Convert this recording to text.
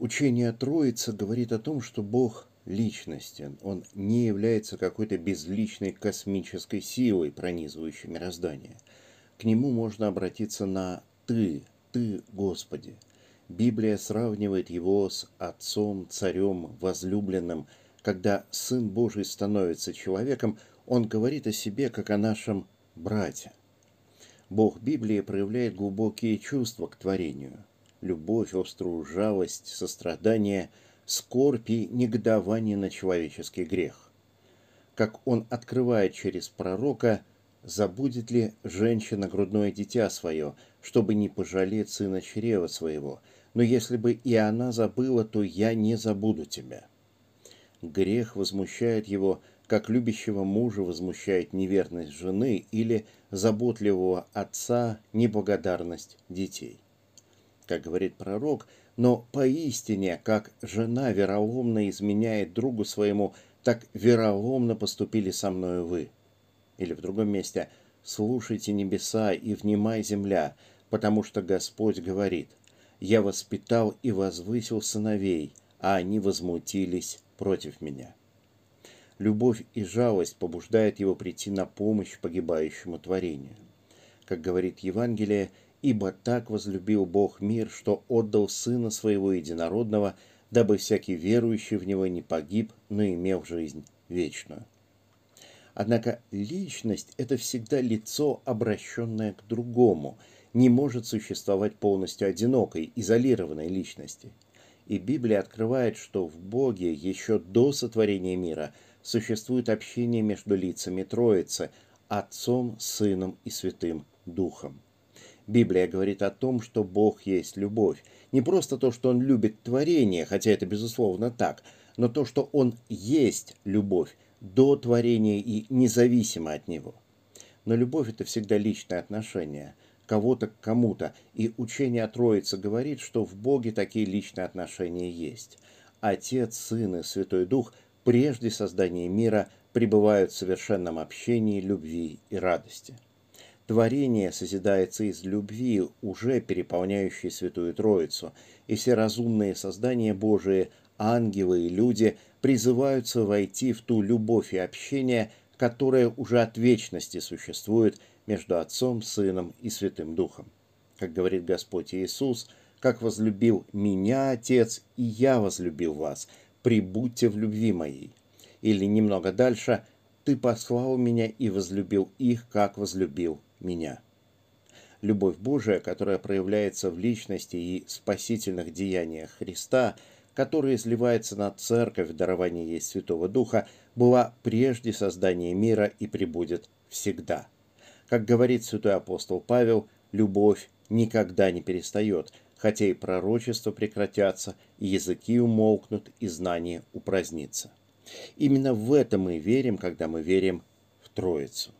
Учение Троицы говорит о том, что Бог личностен. Он не является какой-то безличной космической силой, пронизывающей мироздание. К нему можно обратиться на «ты», «ты, Господи». Библия сравнивает его с Отцом, Царем, Возлюбленным. Когда Сын Божий становится человеком, он говорит о себе, как о нашем брате. Бог Библии проявляет глубокие чувства к творению. Любовь, острую жалость, сострадание, скорбь и негодование на человеческий грех. Как он открывает через пророка, забудет ли женщина грудное дитя свое, чтобы не пожалеть сына чрева своего – но если бы и она забыла, то я не забуду тебя. Грех возмущает его, как любящего мужа возмущает неверность жены или заботливого отца неблагодарность детей. Как говорит пророк, но поистине, как жена вероломно изменяет другу своему, так вероломно поступили со мною вы. Или в другом месте «Слушайте небеса и внимай земля, потому что Господь говорит – я воспитал и возвысил сыновей, а они возмутились против меня. Любовь и жалость побуждают его прийти на помощь погибающему творению. Как говорит Евангелие, «Ибо так возлюбил Бог мир, что отдал Сына Своего Единородного, дабы всякий верующий в Него не погиб, но имел жизнь вечную». Однако личность – это всегда лицо, обращенное к другому – не может существовать полностью одинокой, изолированной личности. И Библия открывает, что в Боге еще до сотворения мира существует общение между лицами Троицы – Отцом, Сыном и Святым Духом. Библия говорит о том, что Бог есть любовь. Не просто то, что Он любит творение, хотя это безусловно так, но то, что Он есть любовь до творения и независимо от него. Но любовь – это всегда личное отношение – кого-то к кому-то, и учение о Троице говорит, что в Боге такие личные отношения есть. Отец, Сын и Святой Дух прежде создания мира пребывают в совершенном общении, любви и радости. Творение созидается из любви, уже переполняющей Святую Троицу, и все разумные создания Божии, ангелы и люди призываются войти в ту любовь и общение, которое уже от вечности существует – между Отцом, Сыном и Святым Духом. Как говорит Господь Иисус, как возлюбил меня Отец, и я возлюбил вас, прибудьте в любви моей. Или немного дальше, ты послал меня и возлюбил их, как возлюбил меня. Любовь Божия, которая проявляется в личности и спасительных деяниях Христа, которая изливается на церковь в даровании ей Святого Духа, была прежде создания мира и пребудет всегда – как говорит святой апостол Павел, любовь никогда не перестает, хотя и пророчества прекратятся, и языки умолкнут, и знание упразднится. Именно в это мы верим, когда мы верим в Троицу.